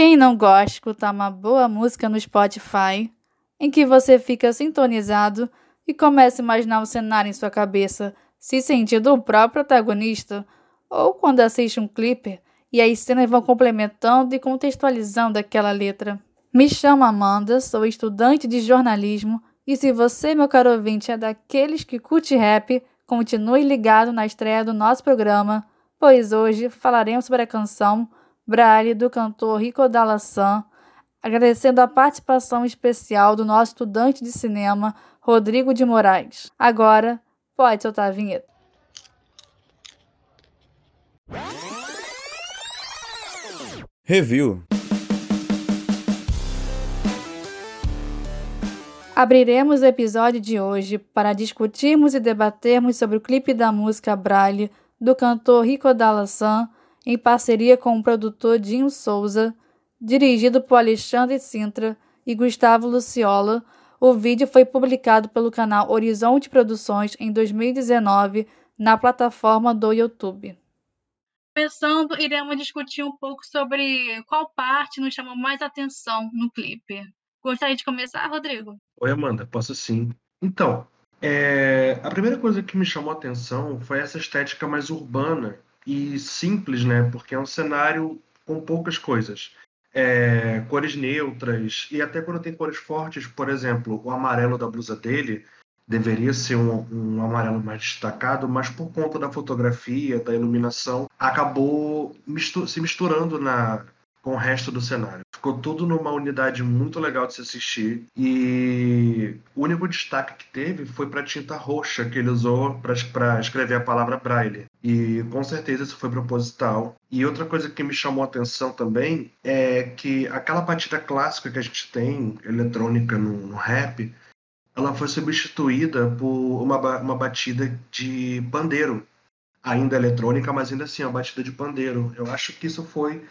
Quem não gosta de escutar uma boa música no Spotify, em que você fica sintonizado e começa a imaginar um cenário em sua cabeça, se sentindo o próprio protagonista, ou quando assiste um clipe e as cenas vão complementando e contextualizando aquela letra. Me chamo Amanda, sou estudante de jornalismo e se você, meu caro ouvinte, é daqueles que curte rap, continue ligado na estreia do nosso programa, pois hoje falaremos sobre a canção Braille do cantor Rico Dalassan, agradecendo a participação especial do nosso estudante de cinema, Rodrigo de Moraes. Agora, pode soltar a vinheta. Review Abriremos o episódio de hoje para discutirmos e debatermos sobre o clipe da música Braille do cantor Rico Dalassan, em parceria com o produtor Dinho Souza, dirigido por Alexandre Sintra e Gustavo Luciola. O vídeo foi publicado pelo canal Horizonte Produções em 2019 na plataforma do YouTube. Começando, iremos discutir um pouco sobre qual parte nos chamou mais atenção no clipe. Gostaria de começar, Rodrigo? Oi, Amanda, posso sim. Então, é, a primeira coisa que me chamou a atenção foi essa estética mais urbana e simples, né? Porque é um cenário com poucas coisas. É, cores neutras, e até quando tem cores fortes, por exemplo, o amarelo da blusa dele deveria ser um, um amarelo mais destacado, mas por conta da fotografia, da iluminação, acabou mistu se misturando na, com o resto do cenário. Ficou tudo numa unidade muito legal de se assistir. E o único destaque que teve foi para a tinta roxa que ele usou para escrever a palavra braille. E com certeza isso foi proposital. E outra coisa que me chamou a atenção também é que aquela batida clássica que a gente tem, eletrônica no, no rap, ela foi substituída por uma, uma batida de pandeiro. Ainda eletrônica, mas ainda assim, uma batida de pandeiro. Eu acho que isso foi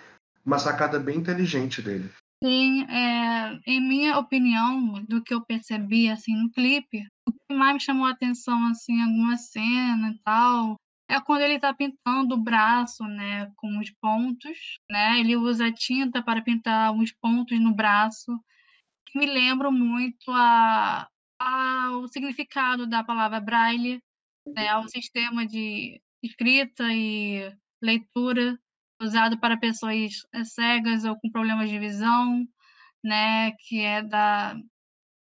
uma sacada bem inteligente dele. Sim, é, em minha opinião, do que eu percebi assim no clipe, o que mais me chamou a atenção assim, alguma cena e tal, é quando ele está pintando o braço, né, com os pontos, né? Ele usa tinta para pintar os pontos no braço, que me lembra muito a, a, o significado da palavra braille, né, ao sistema de escrita e leitura usado para pessoas eh, cegas ou com problemas de visão, né, que é da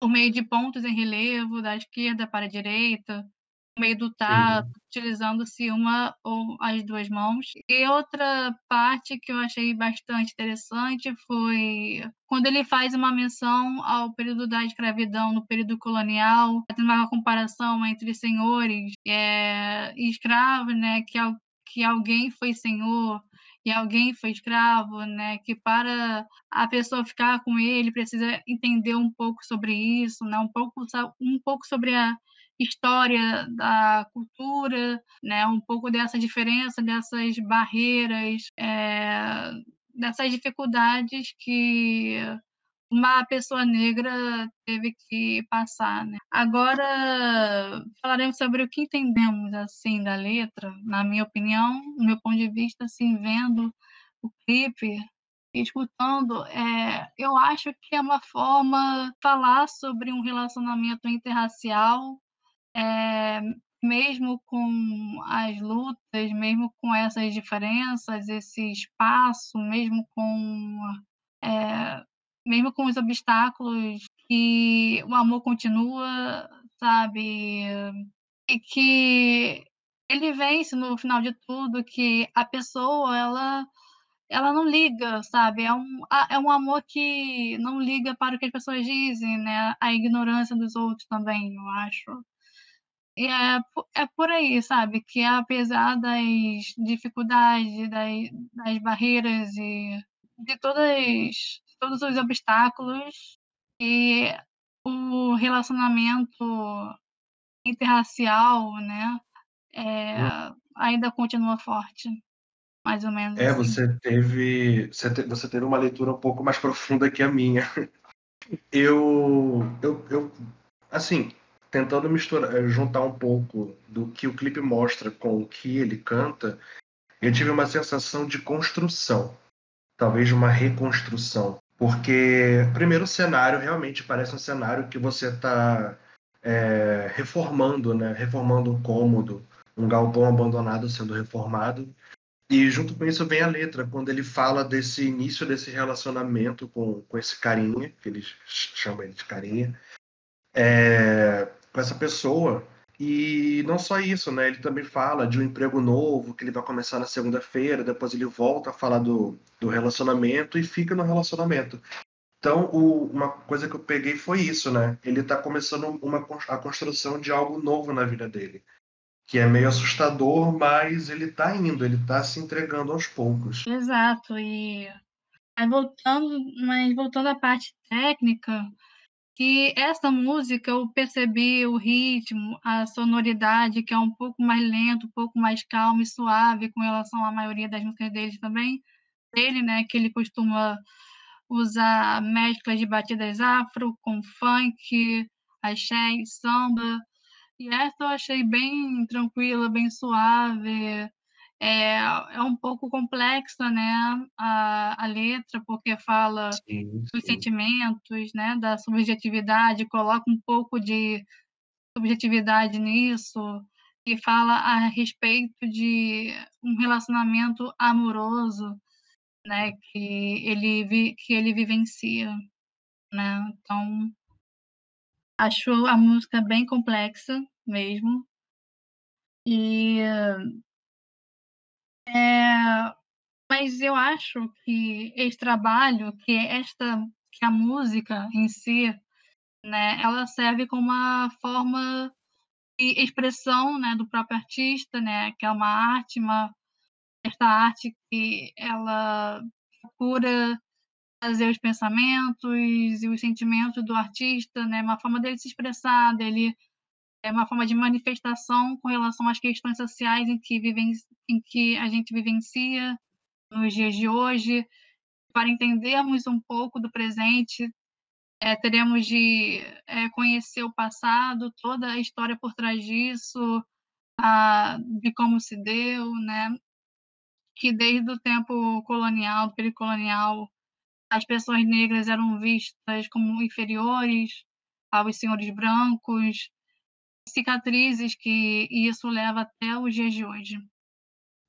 por meio de pontos em relevo da esquerda para a direita, por meio do tato, uhum. utilizando-se uma ou as duas mãos. E outra parte que eu achei bastante interessante foi quando ele faz uma menção ao período da escravidão no período colonial, fazendo uma comparação entre senhores é, e escravos, né, que, que alguém foi senhor e alguém foi escravo, né? Que para a pessoa ficar com ele precisa entender um pouco sobre isso, né? Um pouco um pouco sobre a história da cultura, né? Um pouco dessa diferença, dessas barreiras, é, dessas dificuldades que uma pessoa negra teve que passar, né? Agora falaremos sobre o que entendemos assim da letra, na minha opinião, no meu ponto de vista, assim, vendo o clipe escutando, é, eu acho que é uma forma de falar sobre um relacionamento interracial, é, mesmo com as lutas, mesmo com essas diferenças, esse espaço, mesmo com é, mesmo com os obstáculos, que o amor continua, sabe? E que ele vence no final de tudo, que a pessoa, ela ela não liga, sabe? É um, é um amor que não liga para o que as pessoas dizem, né? A ignorância dos outros também, eu acho. E é, é por aí, sabe? Que apesar das dificuldades, das, das barreiras e de todas todos os obstáculos e o relacionamento interracial, né, é, hum. ainda continua forte, mais ou menos. É, assim. você teve você, te, você teve uma leitura um pouco mais profunda que a minha. Eu, eu, eu assim, tentando misturar, eh, juntar um pouco do que o clipe mostra com o que ele canta, eu tive uma sensação de construção talvez uma reconstrução. Porque, primeiro, o cenário realmente parece um cenário que você está é, reformando, né? Reformando um cômodo, um galpão abandonado sendo reformado. E junto com isso vem a letra, quando ele fala desse início desse relacionamento com, com esse carinha, que eles chamam ele de carinha, é, com essa pessoa. E não só isso, né? Ele também fala de um emprego novo que ele vai começar na segunda-feira, depois ele volta a falar do, do relacionamento e fica no relacionamento. Então, o, uma coisa que eu peguei foi isso, né? Ele está começando uma, a construção de algo novo na vida dele que é meio assustador, mas ele está indo, ele está se entregando aos poucos. Exato, e aí voltando, mas voltando à parte técnica, que essa música eu percebi o ritmo, a sonoridade, que é um pouco mais lento, um pouco mais calmo e suave com relação à maioria das músicas dele também, dele, né, que ele costuma usar mesclas de batidas afro com funk, axé e samba, e essa eu achei bem tranquila, bem suave. É, é um pouco complexa, né, a, a letra, porque fala sim, dos sentimentos, né, da subjetividade, coloca um pouco de subjetividade nisso, e fala a respeito de um relacionamento amoroso, né, que ele, vi, que ele vivencia, né, então acho a música bem complexa, mesmo. E é, mas eu acho que esse trabalho, que esta que a música em si, né, ela serve como uma forma de expressão, né, do próprio artista, né, que é uma arte, uma esta arte que ela procura trazer os pensamentos e os sentimentos do artista, né, uma forma dele se expressar, dele é uma forma de manifestação com relação às questões sociais em que, viven, em que a gente vivencia nos dias de hoje. Para entendermos um pouco do presente, é, teremos de é, conhecer o passado, toda a história por trás disso, a, de como se deu, né? que desde o tempo colonial, período colonial, as pessoas negras eram vistas como inferiores aos senhores brancos, cicatrizes que isso leva até os dias de hoje.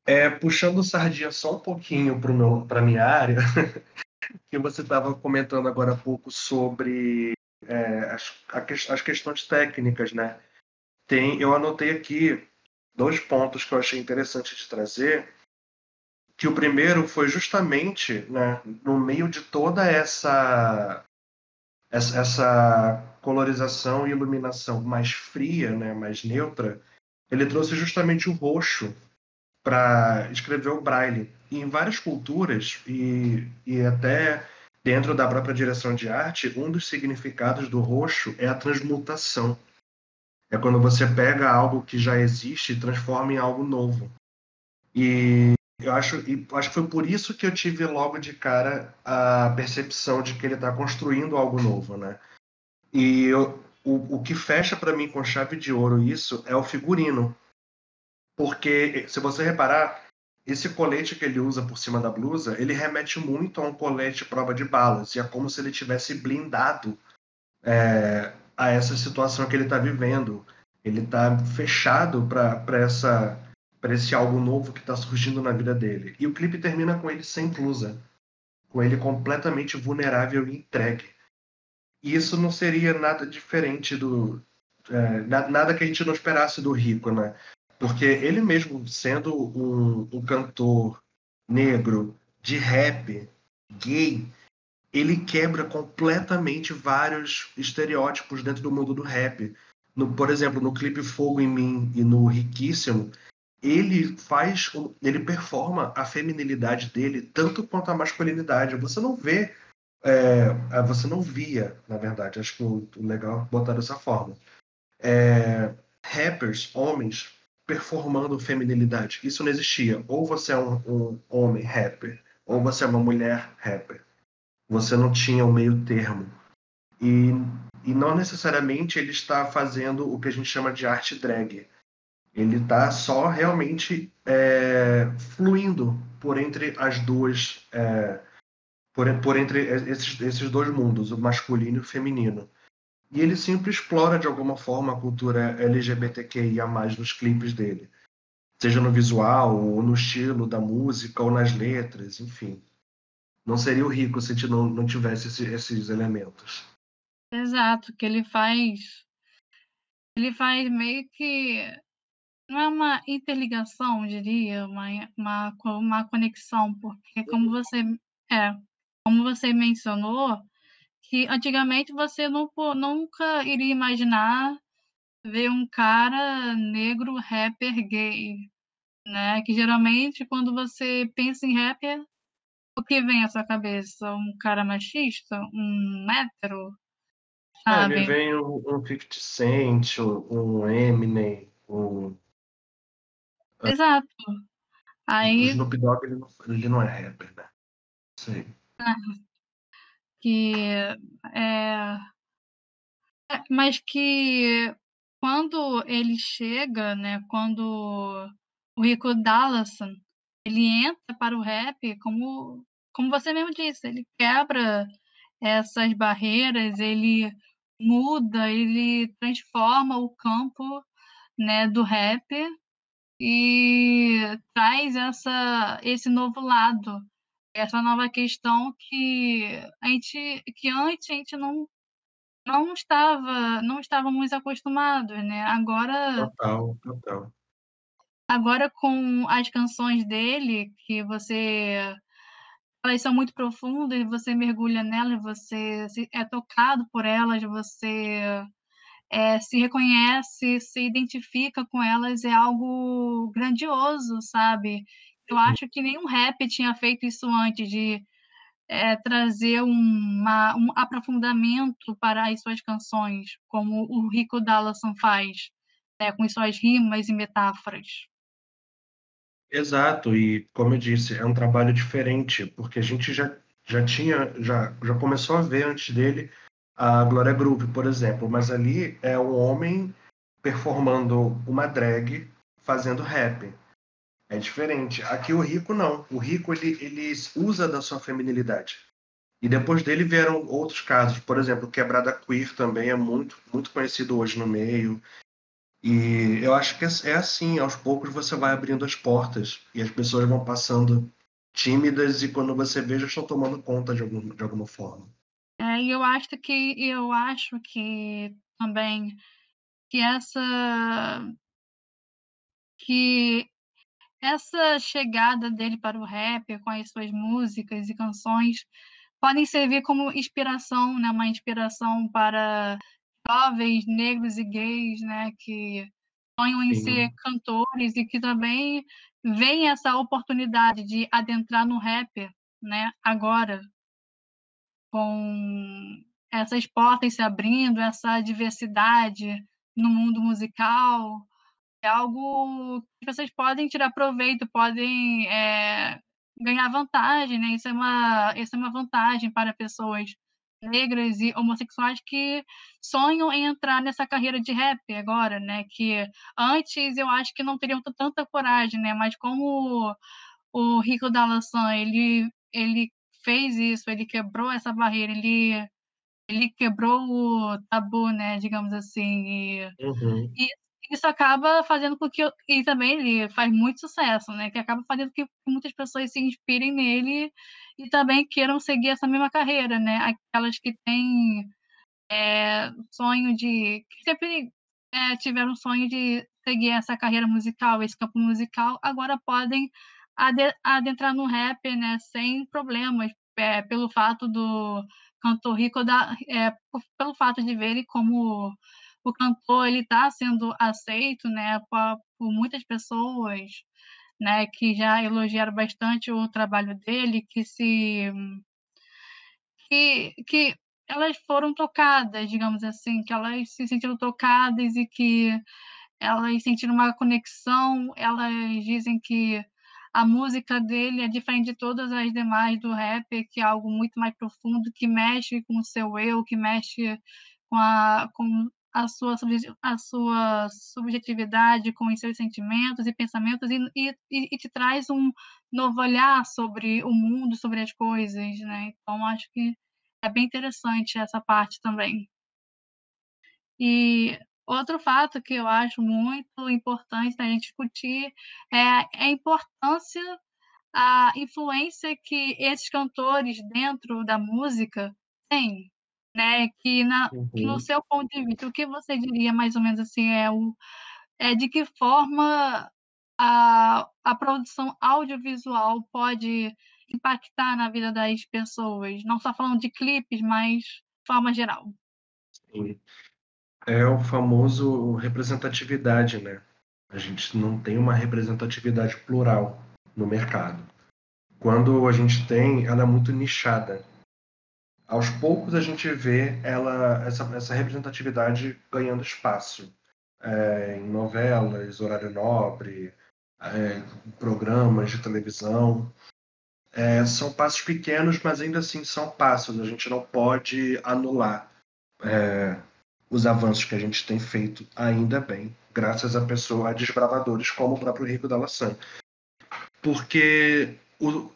É, puxando sardinha só um pouquinho para a minha área, que você estava comentando agora há pouco sobre é, as, as questões técnicas, né? Tem, eu anotei aqui dois pontos que eu achei interessante de trazer, que o primeiro foi justamente né, no meio de toda essa essa, essa colorização e iluminação mais fria, né, mais neutra, ele trouxe justamente o roxo para escrever o braille. E em várias culturas, e, e até dentro da própria direção de arte, um dos significados do roxo é a transmutação. É quando você pega algo que já existe e transforma em algo novo. E eu acho, e acho que foi por isso que eu tive logo de cara a percepção de que ele está construindo algo novo, né? E eu, o, o que fecha para mim com chave de ouro isso é o figurino. Porque, se você reparar, esse colete que ele usa por cima da blusa, ele remete muito a um colete prova de balas. E é como se ele tivesse blindado é, a essa situação que ele está vivendo. Ele está fechado para essa para esse algo novo que está surgindo na vida dele. E o clipe termina com ele sem blusa, com ele completamente vulnerável e entregue. E isso não seria nada diferente do. É, nada que a gente não esperasse do Rico, né? Porque ele mesmo, sendo um, um cantor negro, de rap, gay, ele quebra completamente vários estereótipos dentro do mundo do rap. No, por exemplo, no clipe Fogo em Mim e no Riquíssimo, ele faz, ele performa a feminilidade dele tanto quanto a masculinidade. Você não vê, é, você não via, na verdade, acho que o, legal é botar dessa forma. É, rappers, homens, performando feminilidade. Isso não existia. Ou você é um, um homem rapper, ou você é uma mulher rapper. Você não tinha o um meio termo. E, e não necessariamente ele está fazendo o que a gente chama de arte drag ele está só realmente é, fluindo por entre as duas, é, por, por entre esses, esses dois mundos, o masculino e o feminino. E ele sempre explora de alguma forma a cultura LGBTQIA+, nos clipes dele. Seja no visual, ou no estilo da música, ou nas letras, enfim. Não seria o rico se não, não tivesse esse, esses elementos. Exato, que ele faz. Ele faz meio que. Não é uma interligação, diria, uma, uma, uma conexão, porque como você. É, como você mencionou, que antigamente você não, nunca iria imaginar ver um cara negro rapper gay, né? Que geralmente quando você pensa em rapper, o que vem à sua cabeça? Um cara machista? Um hétero? Sabe? É, vem um, um 50 Cent, um Eminem, um... Exato. Aí... O Snoop Dogg, ele não, ele não é rapper, né? Sei. Que é, é, mas que quando ele chega, né, quando o Rico Dallison ele entra para o rap, como como você mesmo disse, ele quebra essas barreiras, ele muda, ele transforma o campo, né, do rap e traz essa esse novo lado essa nova questão que a gente que antes a gente não não estava não estávamos acostumados, né? Agora Total, total. Agora com as canções dele, que você elas são muito profundas, você mergulha nelas, você é tocado por elas, você é, se reconhece, se identifica com elas, é algo grandioso, sabe? Eu acho que nenhum rap tinha feito isso antes, de é, trazer uma, um aprofundamento para as suas canções, como o Rico Dallison faz, né, com suas rimas e metáforas. Exato, e como eu disse, é um trabalho diferente, porque a gente já, já tinha, já, já começou a ver antes dele a Glória Groove, por exemplo, mas ali é um homem performando uma drag fazendo rap. É diferente. Aqui o rico não. O rico ele, ele usa da sua feminilidade. E depois dele vieram outros casos. Por exemplo, Quebrada Queer também é muito, muito conhecido hoje no meio. E eu acho que é assim, aos poucos você vai abrindo as portas e as pessoas vão passando tímidas e quando você vê já estão tomando conta de, algum, de alguma forma. É, e eu acho que eu acho que também que essa que essa chegada dele para o rap, com as suas músicas e canções, podem servir como inspiração, né, uma inspiração para jovens negros e gays, né, que sonham em Sim. ser cantores e que também veem essa oportunidade de adentrar no rap, né, agora, com essas portas se abrindo, essa diversidade no mundo musical, é algo que vocês podem tirar proveito, podem é, ganhar vantagem, né? Isso é, uma, isso é uma vantagem para pessoas negras e homossexuais que sonham em entrar nessa carreira de rap agora, né? Que antes eu acho que não teriam tanta coragem, né? Mas como o Rico Dalassan, ele ele fez isso, ele quebrou essa barreira, ele ele quebrou o tabu, né? Digamos assim. E, uhum. e isso acaba fazendo com que eu, e também ele faz muito sucesso, né? Que acaba fazendo com que muitas pessoas se inspirem nele e também queiram seguir essa mesma carreira, né? Aquelas que têm é, sonho de que sempre é, tiveram sonho de seguir essa carreira musical, esse campo musical, agora podem adentrar no rap, né? Sem problemas, é, pelo fato do cantor Rico da, é, pelo fato de ver ele como o cantor ele está sendo aceito, né, por, por muitas pessoas, né, que já elogiaram bastante o trabalho dele, que se que, que elas foram tocadas, digamos assim, que elas se sentiram tocadas e que elas sentiram uma conexão, elas dizem que a música dele é diferente de todas as demais do rap, que é algo muito mais profundo, que mexe com o seu eu, que mexe com, a, com a sua, a sua subjetividade com os seus sentimentos e pensamentos e, e, e te traz um novo olhar sobre o mundo, sobre as coisas, né? Então, acho que é bem interessante essa parte também. E outro fato que eu acho muito importante da gente discutir é a importância, a influência que esses cantores dentro da música têm né, que na que no Uhum. seu ponto de vista, o que você diria mais ou menos, assim, é o é de que forma a a produção audiovisual pode impactar na vida das pessoas? Não só falando de clipes, mas de forma geral. Sim. É o famoso representatividade, né. A gente não tem uma representatividade plural no mercado. Quando a gente tem, ela é muito nichada. Aos poucos a gente vê ela essa essa representatividade ganhando espaço, eh, em novelas, horário nobre, eh, programas de televisão. Eh, são passos pequenos, mas ainda assim são passos, a gente não pode anular, os avanços que a gente tem feito, ainda bem, graças a pessoa a desbravadores como o próprio Rico da Laçã. Porque o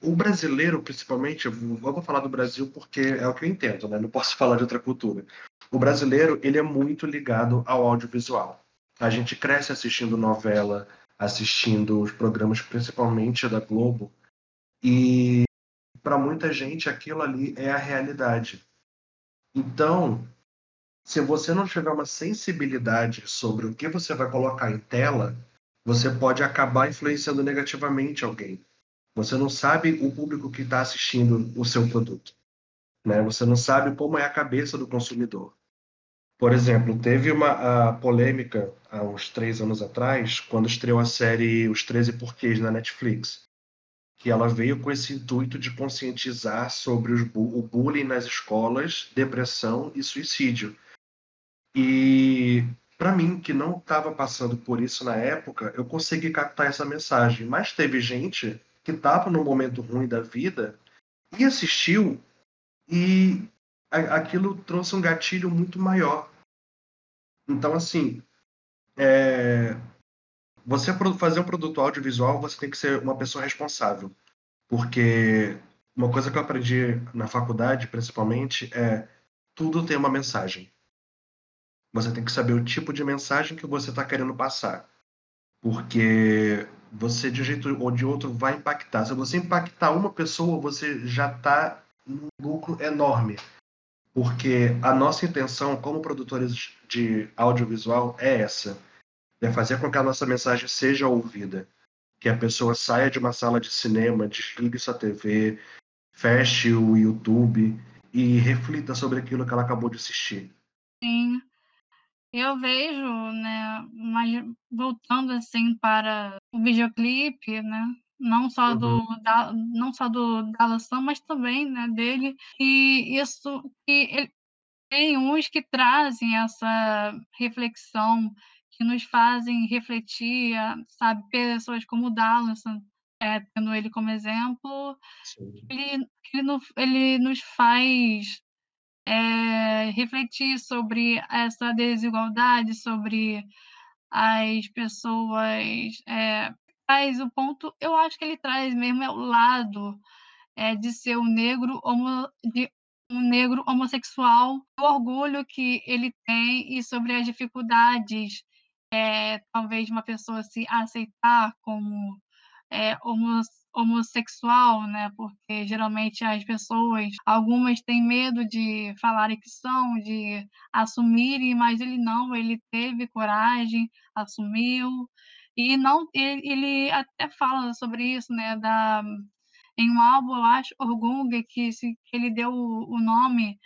o brasileiro, principalmente, eu vou falar do Brasil porque é o que eu entendo, né, não posso falar de outra cultura. O brasileiro, ele é muito ligado ao audiovisual. A gente cresce assistindo novela, assistindo os programas, principalmente da Globo, e para muita gente aquilo ali é a realidade. Então, se você não tiver uma sensibilidade sobre o que você vai colocar em tela, você pode acabar influenciando negativamente alguém. Você não sabe o público que está assistindo o seu produto, né? Você não sabe como é a cabeça do consumidor. Por exemplo, teve uma polêmica há uns três anos atrás, quando estreou a série Os 13 Porquês na Netflix, que ela veio com esse intuito de conscientizar sobre os, o bullying nas escolas, depressão e suicídio. E para mim, que não estava passando por isso na época, eu consegui captar essa mensagem. Mas teve gente que estava num momento ruim da vida e assistiu e aquilo trouxe um gatilho muito maior. Então, assim, é... você fazer um produto audiovisual, você tem que ser uma pessoa responsável. Porque uma coisa que eu aprendi na faculdade, principalmente, é tudo tem uma mensagem. Você tem que saber o tipo de mensagem que você está querendo passar. Porque você de um jeito ou de outro vai impactar. Se você impactar uma pessoa, você já está num lucro enorme. Porque a nossa intenção como produtores de audiovisual é essa: é fazer com que a nossa mensagem seja ouvida. Que a pessoa saia de uma sala de cinema, desligue sua TV, feche o YouTube e reflita sobre aquilo que ela acabou de assistir. Sim. Eu vejo, né, mas voltando, assim, para o videoclipe, né, não só Uhum. do da não só do da mas também, né, dele, e isso que ele tem uns que trazem essa reflexão, que nos fazem refletir, sabe, pessoas como o Dallasson, eh, tendo ele como exemplo, ele ele ele nos faz é, refletir sobre essa desigualdade, sobre as pessoas. É, traz o ponto, eu acho que ele traz mesmo é o lado é, de ser um negro, homo, de um negro homossexual, o orgulho que ele tem e sobre as dificuldades, é, talvez uma pessoa se aceitar como é, homossexual, né? Porque geralmente as pessoas, algumas têm medo de falarem que são, de assumirem, mas ele não, ele teve coragem, assumiu e não ele, ele até fala sobre isso, né? Da em um álbum, eu acho, Orgung, que, se, ele deu o, o nome,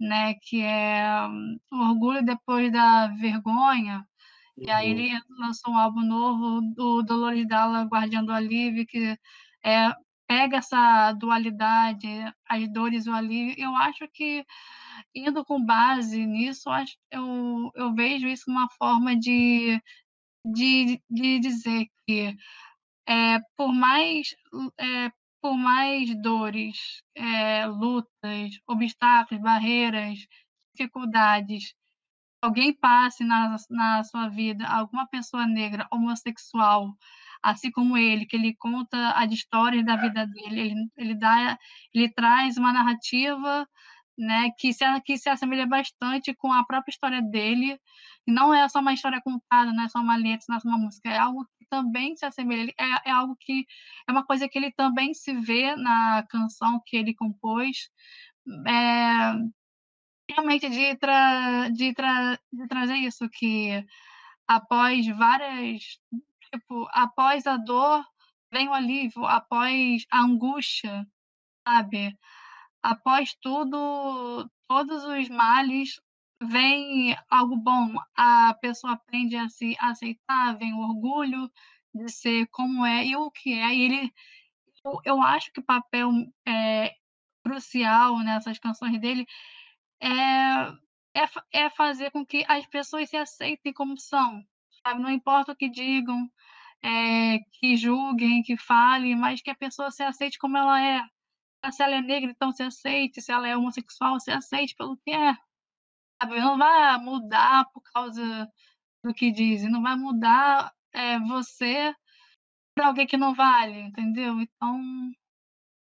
né? Que é o Orgulho depois da Vergonha e aí Uhum. ele lançou um álbum novo, do Dolores Dalla, Guardiã do Alívio, que é, pega essa dualidade, as dores o alívio. Eu acho que, indo com base nisso, eu, eu vejo isso uma forma de, de, de dizer que, é, por mais. É, por mais dores, é, lutas, obstáculos, barreiras, dificuldades alguém passe na, na sua vida alguma pessoa negra homossexual, assim como ele, que ele conta as histórias da vida dele, ele, ele dá, ele traz uma narrativa, né, que se que se assemelha bastante com a própria história dele. Não é só uma história contada, não é só uma letra, não é só uma música, é algo que também se assemelha, é, é algo que é uma coisa que ele também se vê na canção que ele compôs. É, realmente de, tra, de, tra, de trazer isso, que após várias, tipo, após a dor vem o alívio, após a angústia, sabe? Após tudo, todos os males, vem algo bom. A pessoa aprende a se aceitar, vem o orgulho de ser como é e o que é. E ele, eu, eu acho que o papel é, crucial nessas canções dele é, é, é fazer com que as pessoas se aceitem como são, sabe? Não importa o que digam, é, que julguem, que falem, mas que a pessoa se aceite como ela é. Se ela é negra, então se aceite. Se ela é homossexual, se aceite pelo que é. Sabe? Não vai mudar por causa do que dizem. Não vai mudar é, você para alguém que não vale, entendeu? Então,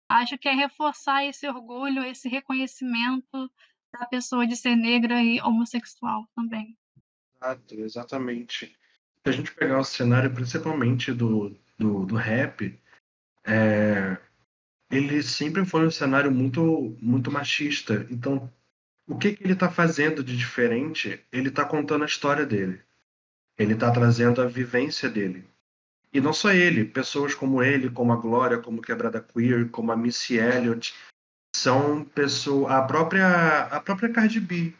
acho que é reforçar esse orgulho, esse reconhecimento da pessoa de ser negra e homossexual também. Exato, exatamente. Se a gente pegar o cenário principalmente do, do, do rap, é, ele sempre foi um cenário muito, muito machista. Então, o que, que ele está fazendo de diferente? Ele está contando a história dele. Ele está trazendo a vivência dele. E não só ele, pessoas como ele, como a Glória, como Quebrada Queer, como a Missy Elliott, são pessoas. A própria, a própria Cardi B,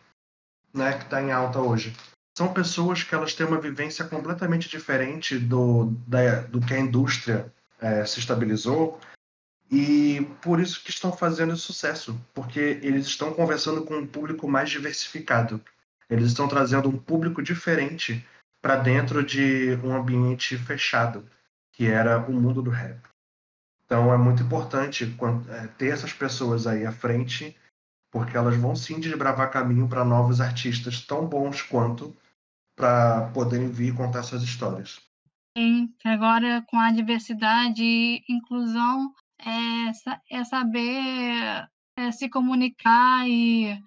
né, que está em alta hoje. São pessoas que elas têm uma vivência completamente diferente do, da, do que a indústria é, se estabilizou e por isso que estão fazendo sucesso, porque eles estão conversando com um público mais diversificado. Eles estão trazendo um público diferente para dentro de um ambiente fechado, que era o mundo do rap. Então é muito importante é, ter essas pessoas aí à frente, porque elas vão sim desbravar caminho para novos artistas tão bons quanto para poderem vir contar suas histórias. Sim, agora com a diversidade e inclusão é, é saber é, se comunicar e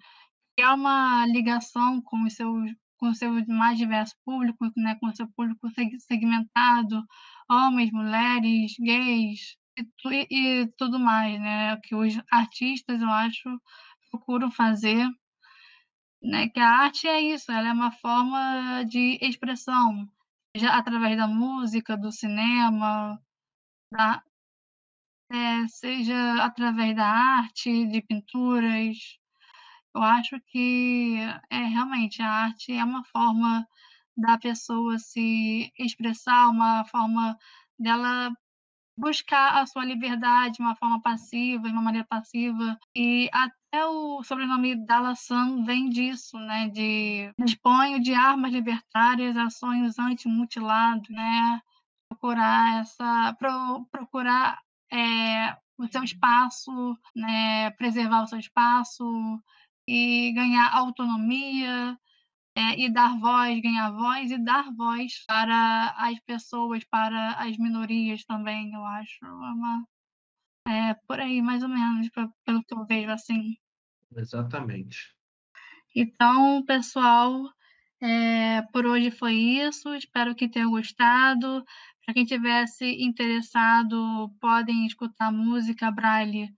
criar uma ligação com os seus com o seu mais diverso público, né, com o seu público segmentado, homens, mulheres, gays, e, e tudo mais, né? Que os artistas, eu acho, procuram fazer, né? Que a arte é isso, ela é uma forma de expressão, já através da música, do cinema, da, é, seja através da arte, de pinturas. Eu acho que é realmente a arte é uma forma da pessoa se expressar, uma forma dela buscar a sua liberdade de uma forma passiva, de uma maneira passiva. E até o sobrenome Dalassan vem disso, né? De disponho de armas libertárias a sonhos anti-mutilados, né? Procurar essa, pro, procurar é, o seu espaço, né? Preservar o seu espaço e ganhar autonomia, é, e dar voz, ganhar voz e dar voz para as pessoas, para as minorias também, eu acho. É, uma, é por aí, mais ou menos, pelo que eu vejo assim. Exatamente. Então, pessoal, é, por hoje foi isso. Espero que tenham gostado. Para quem tivesse interessado, podem escutar música Braille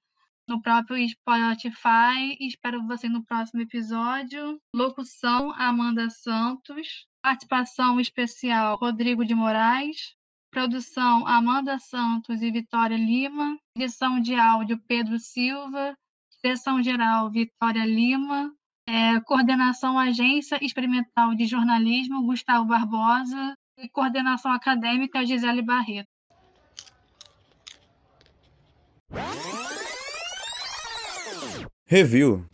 no próprio Spotify. Espero você no próximo episódio. Locução: Amanda Santos. Participação especial: Rodrigo de Moraes. Produção: Amanda Santos e Vitória Lima. Edição de áudio: Pedro Silva. Direção geral: Vitória Lima. É, coordenação Agência Experimental de Jornalismo: Gustavo Barbosa. E coordenação acadêmica: Gisele Barreto. Review